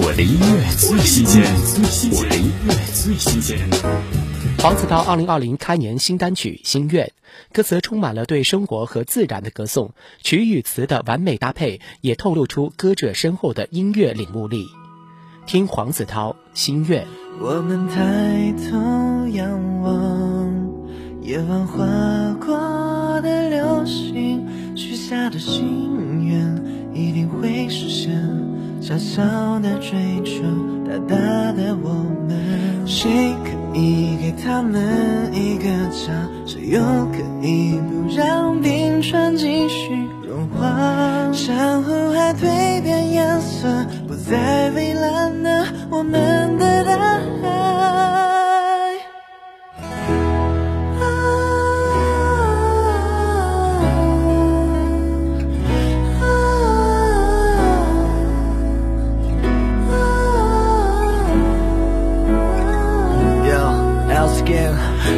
我的音乐最新鲜，我的音乐最新鲜。黄子韬二零二零开年新单曲《心愿》，歌词充满了对生活和自然的歌颂，曲与词的完美搭配也透露出歌者深厚的音乐领悟力。听黄子韬《心愿》。我们抬头仰望，夜晚划过的流星，许下的心愿一定会。小的追求，大大的我们，谁可以给他们。一个家？谁又可以不让冰川继续融化？珊瑚海蜕变颜色，不再蔚蓝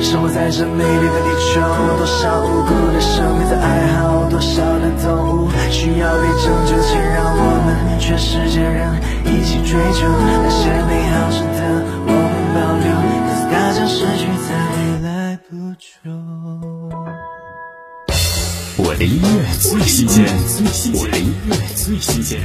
生活在这美丽的地球，多少无辜的生命在哀嚎，多少的动物需要被拯救，请让我们全世界人一起追求那些美好值得我们保留，可是它将失去在未来不久。我的音乐最新鲜，我的音乐最新鲜。